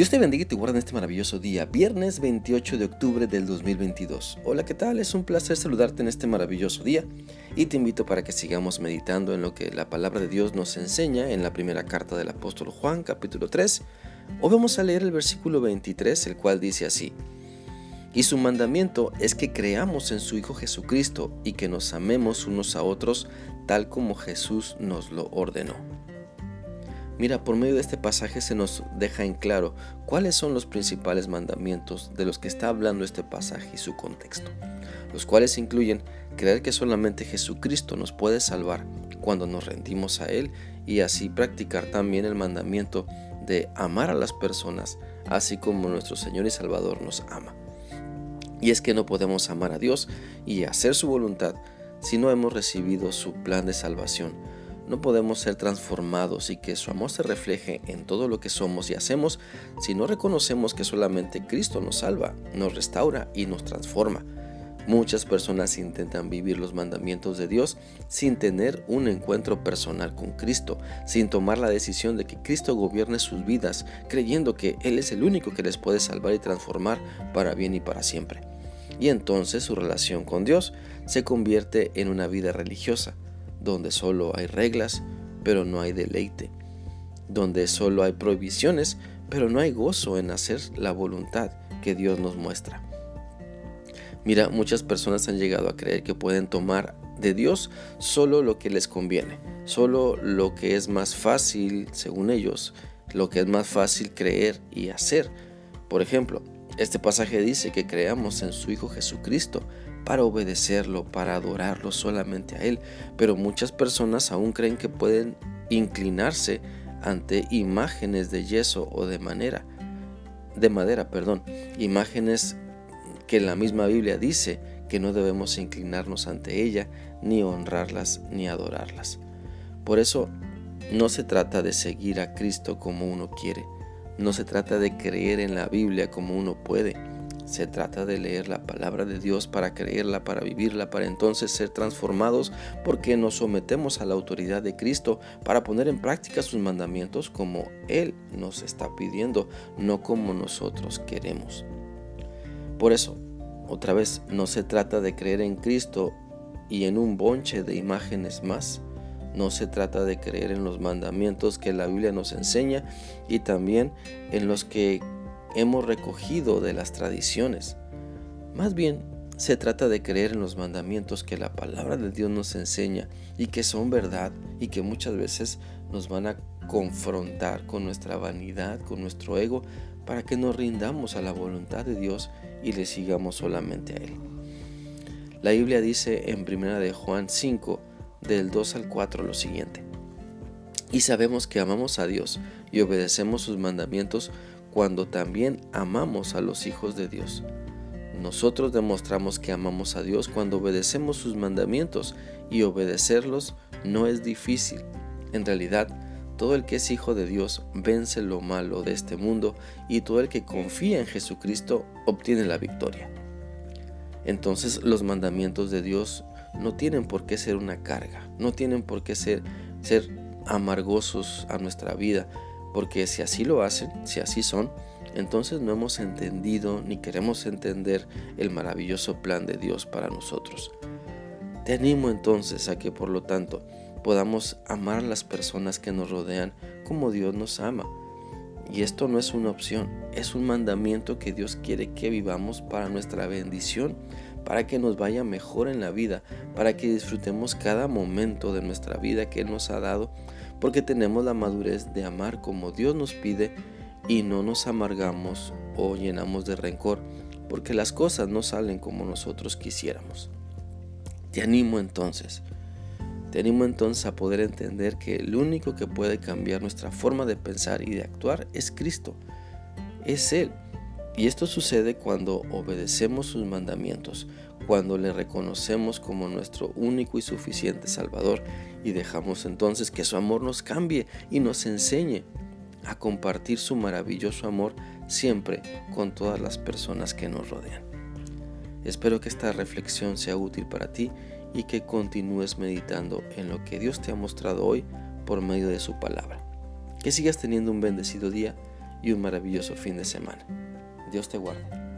Dios te bendiga y te guarde en este maravilloso día, viernes 28 de octubre del 2022. Hola, ¿qué tal? Es un placer saludarte en este maravilloso día y te invito para que sigamos meditando en lo que la palabra de Dios nos enseña en la primera carta del apóstol Juan, capítulo 3. Hoy vamos a leer el versículo 23, el cual dice así. Y su mandamiento es que creamos en su Hijo Jesucristo y que nos amemos unos a otros tal como Jesús nos lo ordenó. Mira, por medio de este pasaje se nos deja en claro cuáles son los principales mandamientos de los que está hablando este pasaje y su contexto, los cuales incluyen creer que solamente Jesucristo nos puede salvar cuando nos rendimos a Él y así practicar también el mandamiento de amar a las personas, así como nuestro Señor y Salvador nos ama. Y es que no podemos amar a Dios y hacer su voluntad si no hemos recibido su plan de salvación no podemos ser transformados y que su amor se refleje en todo lo que somos y hacemos si no reconocemos que solamente Cristo nos salva, nos restaura y nos transforma. Muchas personas intentan vivir los mandamientos de Dios sin tener un encuentro personal con Cristo, sin tomar la decisión de que Cristo gobierne sus vidas, creyendo que Él es el único que les puede salvar y transformar para bien y para siempre. Y entonces su relación con Dios se convierte en una vida religiosa, donde solo hay reglas, pero no hay deleite, donde solo hay prohibiciones, pero no hay gozo en hacer la voluntad que Dios nos muestra. Mira, muchas personas han llegado a creer que pueden tomar de Dios solo lo que les conviene, solo lo que es más fácil, según ellos, lo que es más fácil creer y hacer. Por ejemplo, este pasaje dice que creamos en su Hijo Jesucristo para obedecerlo, para adorarlo solamente a Él. Pero muchas personas aún creen que pueden inclinarse ante imágenes de yeso o de madera, de madera, perdón, imágenes que la misma Biblia dice que no debemos inclinarnos ante ella, ni honrarlas, ni adorarlas. Por eso, no se trata de seguir a Cristo como uno quiere, no se trata de creer en la Biblia como uno puede, se trata de leer la palabra de Dios para creerla, para vivirla, para entonces ser transformados porque nos sometemos a la autoridad de Cristo para poner en práctica sus mandamientos como Él nos está pidiendo, no como nosotros queremos. Por eso, otra vez, no se trata de creer en Cristo y en un bonche de imágenes más. No se trata de creer en los mandamientos que la Biblia nos enseña y también en los que hemos recogido de las tradiciones. Más bien, se trata de creer en los mandamientos que la palabra de Dios nos enseña y que son verdad y que muchas veces nos van a confrontar con nuestra vanidad, con nuestro ego, para que nos rindamos a la voluntad de Dios y le sigamos solamente a Él. La Biblia dice en 1 de Juan 5, del 2 al 4 lo siguiente. Y sabemos que amamos a Dios y obedecemos sus mandamientos cuando también amamos a los hijos de Dios. Nosotros demostramos que amamos a Dios cuando obedecemos sus mandamientos y obedecerlos no es difícil. En realidad, todo el que es hijo de Dios vence lo malo de este mundo y todo el que confía en Jesucristo obtiene la victoria. Entonces los mandamientos de Dios no tienen por qué ser una carga, no tienen por qué ser, ser amargosos a nuestra vida, porque si así lo hacen, si así son, entonces no hemos entendido ni queremos entender el maravilloso plan de Dios para nosotros. Te animo entonces a que por lo tanto podamos amar a las personas que nos rodean como Dios nos ama. Y esto no es una opción, es un mandamiento que Dios quiere que vivamos para nuestra bendición, para que nos vaya mejor en la vida, para que disfrutemos cada momento de nuestra vida que nos ha dado porque tenemos la madurez de amar como Dios nos pide y no nos amargamos o llenamos de rencor porque las cosas no salen como nosotros quisiéramos. Te animo entonces, te animo entonces a poder entender que el único que puede cambiar nuestra forma de pensar y de actuar es Cristo, es Él. Y esto sucede cuando obedecemos sus mandamientos, cuando le reconocemos como nuestro único y suficiente Salvador y dejamos entonces que su amor nos cambie y nos enseñe a compartir su maravilloso amor siempre con todas las personas que nos rodean. Espero que esta reflexión sea útil para ti y que continúes meditando en lo que Dios te ha mostrado hoy por medio de su palabra. Que sigas teniendo un bendecido día y un maravilloso fin de semana. Dios te guarde.